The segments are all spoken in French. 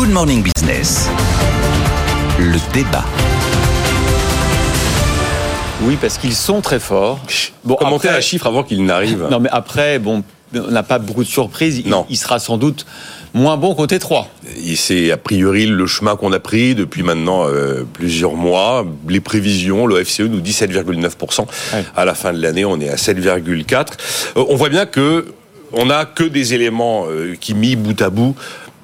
Good Morning Business. Le débat. Oui, parce qu'ils sont très forts. Bon, Commenter un chiffre avant qu'il n'arrive. Non, mais après, bon, on n'a pas beaucoup de surprises. Non. Il, sera sans doute moins bon qu'au T3. C'est a priori le chemin qu'on a pris depuis maintenant euh, plusieurs mois. Les prévisions, le FCE nous dit 7,9%. À la fin de l'année, on est à 7,4%. Euh, on voit bien que on n'a que des éléments euh, qui, mis bout à bout,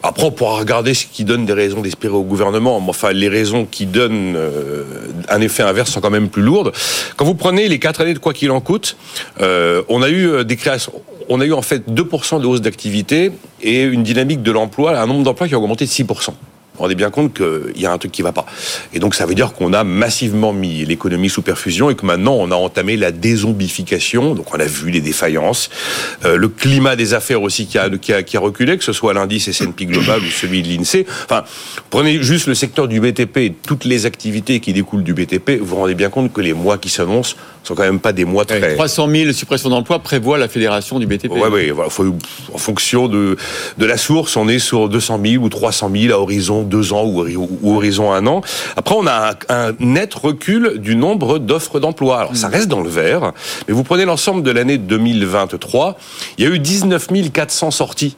après, on pourra regarder ce qui donne des raisons d'espérer au gouvernement. Mais enfin, les raisons qui donnent euh, un effet inverse sont quand même plus lourdes. Quand vous prenez les quatre années de quoi qu'il en coûte, euh, on a eu des créations. On a eu en fait 2% de hausse d'activité et une dynamique de l'emploi, un nombre d'emplois qui a augmenté de 6% on rendez bien compte qu'il y a un truc qui va pas. Et donc ça veut dire qu'on a massivement mis l'économie sous perfusion et que maintenant on a entamé la dézombification. Donc on a vu les défaillances, euh, le climat des affaires aussi qui a, qui a, qui a reculé, que ce soit l'indice S&P global ou celui de l'Insee. Enfin, prenez juste le secteur du BTP et toutes les activités qui découlent du BTP, vous vous rendez bien compte que les mois qui s'annoncent sont quand même pas des mois très... 300 000 suppressions d'emplois prévoit la fédération du BTP. Voilà, faut, en fonction de, de la source, on est sur 200 000 ou 300 000 à horizon deux ans ou, horizon un an. Après, on a un, net recul du nombre d'offres d'emploi. Alors, ça mm. reste dans le vert, mais vous prenez l'ensemble de l'année 2023, il y a eu 19 400 sorties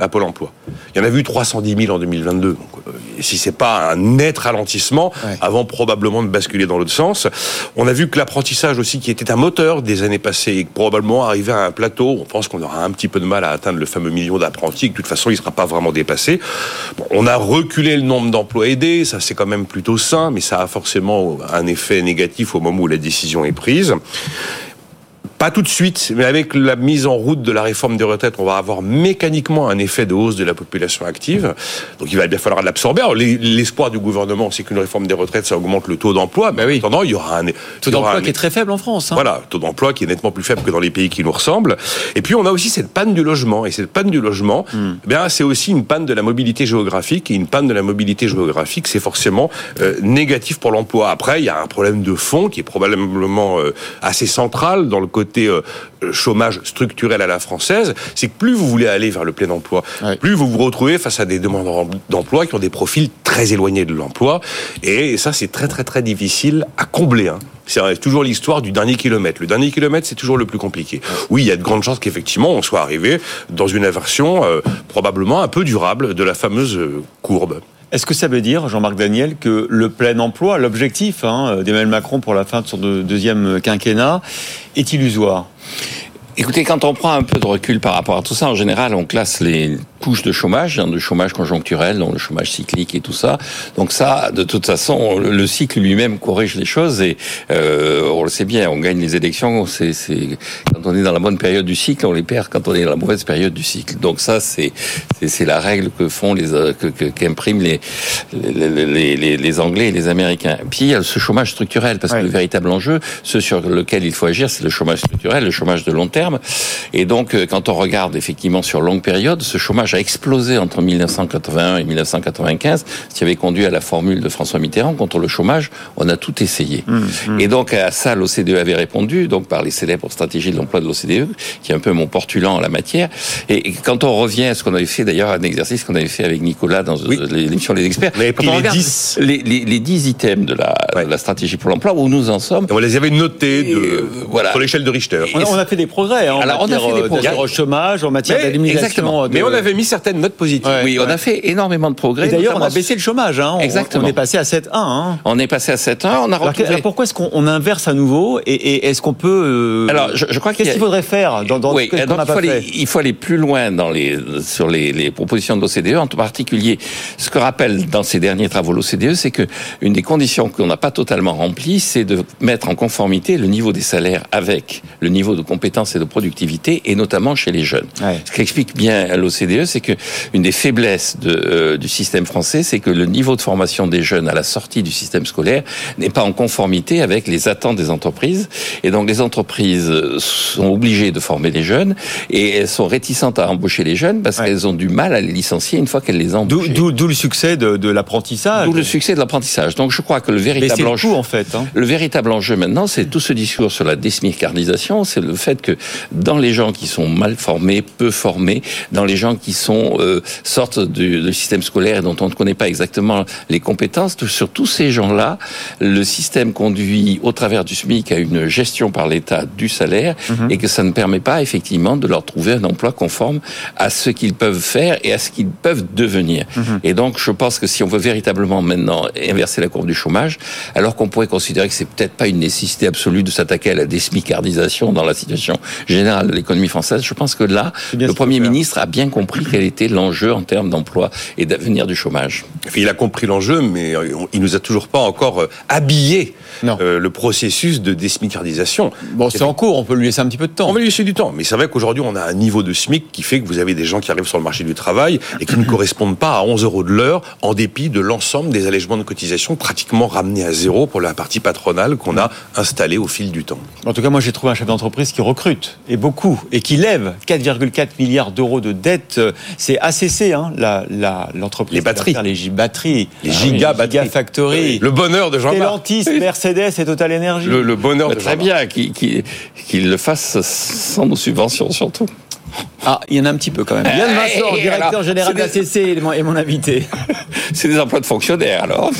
à Pôle emploi. Il y en a vu 310 000 en 2022. Donc, euh, si c'est pas un net ralentissement, avant probablement de basculer dans l'autre sens. On a vu que l'apprentissage aussi, qui était un moteur des années passées, est probablement arrivé à un plateau. On pense qu'on aura un petit peu de mal à atteindre le fameux million d'apprentis. De toute façon, il ne sera pas vraiment dépassé. on a reculé le nombre d'emplois aidés. Ça, c'est quand même plutôt sain, mais ça a forcément un effet négatif au moment où la décision est prise. Pas tout de suite, mais avec la mise en route de la réforme des retraites, on va avoir mécaniquement un effet de hausse de la population active. Donc il va bien falloir l'absorber. L'espoir du gouvernement, c'est qu'une réforme des retraites, ça augmente le taux d'emploi. Mais oui. Attendant, il y aura un taux d'emploi qui est très faible en France. Hein. Voilà, taux d'emploi qui est nettement plus faible que dans les pays qui nous ressemblent. Et puis on a aussi cette panne du logement. Et cette panne du logement, bien c'est aussi une panne de la mobilité géographique. Et une panne de la mobilité géographique, c'est forcément euh, négatif pour l'emploi. Après, il y a un problème de fond qui est probablement euh, assez central dans le côté euh, chômage structurel à la française, c'est que plus vous voulez aller vers le plein emploi, plus vous vous retrouvez face à des demandeurs d'emploi qui ont des profils très éloignés de l'emploi. Et ça, c'est très très très difficile à combler. Hein. C'est toujours l'histoire du dernier kilomètre. Le dernier kilomètre, c'est toujours le plus compliqué. Oui, il y a de grandes chances qu'effectivement, on soit arrivé dans une inversion euh, probablement un peu durable de la fameuse euh, courbe. Est-ce que ça veut dire, Jean-Marc Daniel, que le plein emploi, l'objectif hein, d'Emmanuel Macron pour la fin de son deuxième quinquennat, est illusoire? Écoutez, quand on prend un peu de recul par rapport à tout ça, en général, on classe les couches de chômage, hein, de chômage conjoncturel, donc le chômage cyclique et tout ça. Donc ça, de toute façon, le, cycle lui-même corrige les choses et euh, on le sait bien, on gagne les élections. C'est quand on est dans la bonne période du cycle, on les perd quand on est dans la mauvaise période du cycle. Donc ça, c'est c'est la règle que font les que qu'impriment les les, les les Anglais et les Américains. Puis il y a ce chômage structurel parce que le véritable enjeu, ce sur lequel il faut agir, c'est le chômage structurel, le chômage de long terme et donc, euh, quand on regarde effectivement sur longue période, ce chômage a explosé entre 1981 et 1995, ce qui avait conduit à la formule de François Mitterrand contre le chômage, on a tout essayé. Mmh, mmh. Et donc, à ça, l'OCDE avait répondu, donc par les célèbres stratégies de l'emploi de l'OCDE, qui est un peu mon portulant en la matière. Et quand on revient à ce qu'on avait fait, d'ailleurs, un exercice qu'on avait fait avec Nicolas dans l'émission Les Experts, quand on regarde les 10. Les, 10 items de la, la, stratégie pour l'emploi, où nous en sommes. on les avait notés de, euh, voilà. sur l'échelle de Richter. on a fait des progrès. Hein, Alors, on a fait des progrès. au chômage, en matière d'élimination. Mais on avait mis certaines notes positives. oui, on a fait énormément de progrès. D'ailleurs, on a baissé le chômage. Hein. Exactement. On est passé à 7,1. Hein. On est passé à 7,1. On a retrouvé... Alors, pourquoi est-ce qu'on inverse à nouveau Et, est-ce qu'on peut... Euh, Alors, je, crois Qu'est-ce qu'il faudrait faire dans, dans oui, ce qu'on n'a pas fait Il faut aller plus loin dans les, sur les, les propositions de l'OCDE, en particulier ce que rappelle dans ces derniers travaux l'OCDE, c'est que une des conditions qu'on n'a pas totalement remplies, c'est de mettre en conformité le niveau des salaires avec le niveau de compétences et de productivité et notamment chez les jeunes. Ce qu'explique bien l'OCDE, c'est que une des faiblesses de, euh, du système français, c'est que le niveau de formation des jeunes à la sortie du système scolaire n'est pas en conformité avec les attentes des entreprises. Et donc les entreprises sont obligées de former les jeunes et elles sont réticentes à embaucher les jeunes parce qu'elles ont du mal à les licencier une fois qu'elles les ont embauchés. D'où le succès de, de l'apprentissage. D'où le succès de l'apprentissage. Donc je crois que le véritable enjeu, en fait, hein. le véritable enjeu maintenant, c'est tout ce discours sur la désmircarnisation, c'est le fait que dans les gens qui sont mal formés, peu formés, dans les gens qui sont euh, sortent du, du, système scolaire et dont on ne connaît pas exactement les compétences. Sur tous ces gens-là, le système conduit au travers du SMIC à une gestion par l'État du salaire et que ça ne permet pas effectivement de leur trouver un emploi conforme à ce qu'ils peuvent faire et à ce qu'ils peuvent devenir. Et donc, je pense que si on veut véritablement maintenant inverser la courbe du chômage, alors qu'on pourrait considérer que c'est peut-être pas une nécessité absolue de s'attaquer à la désmicardisation dans la situation générale de l'économie française, je pense que là, le Premier ministre a bien compris quel était l'enjeu en termes d'emploi et d'avenir du chômage. Il a compris l'enjeu, mais il nous a toujours pas encore habillé euh, le processus de désmicardisation. Bon, c'est en cours, on peut lui laisser un petit peu de temps. On va lui laisser du temps, mais c'est vrai qu'aujourd'hui, on a un niveau de SMIC qui fait que vous avez des gens qui arrivent sur le marché du travail et qui ne correspondent pas à 11 euros de l'heure, en dépit de l'ensemble des allègements de cotisation pratiquement ramenés à zéro pour la partie patronale qu'on a installée au fil du temps. En tout cas, moi, j'ai trouvé un chef d'entreprise qui recrute, et beaucoup, et qui lève 4,4 milliards d'euros de dettes. C'est ACC, hein, l'entreprise. les batteries. Les batteries. Les giga batteries. Factory. Le bonheur de Jean-Marc. Stellantis, Mercedes et Total Energy. Le, le bonheur de Très bien, qu'il qu le fasse sans nos subventions surtout. Ah, il y en a un petit peu quand même. Yann Vincent, directeur alors, général d'ACC, est mon invité. C'est des emplois de fonctionnaires alors.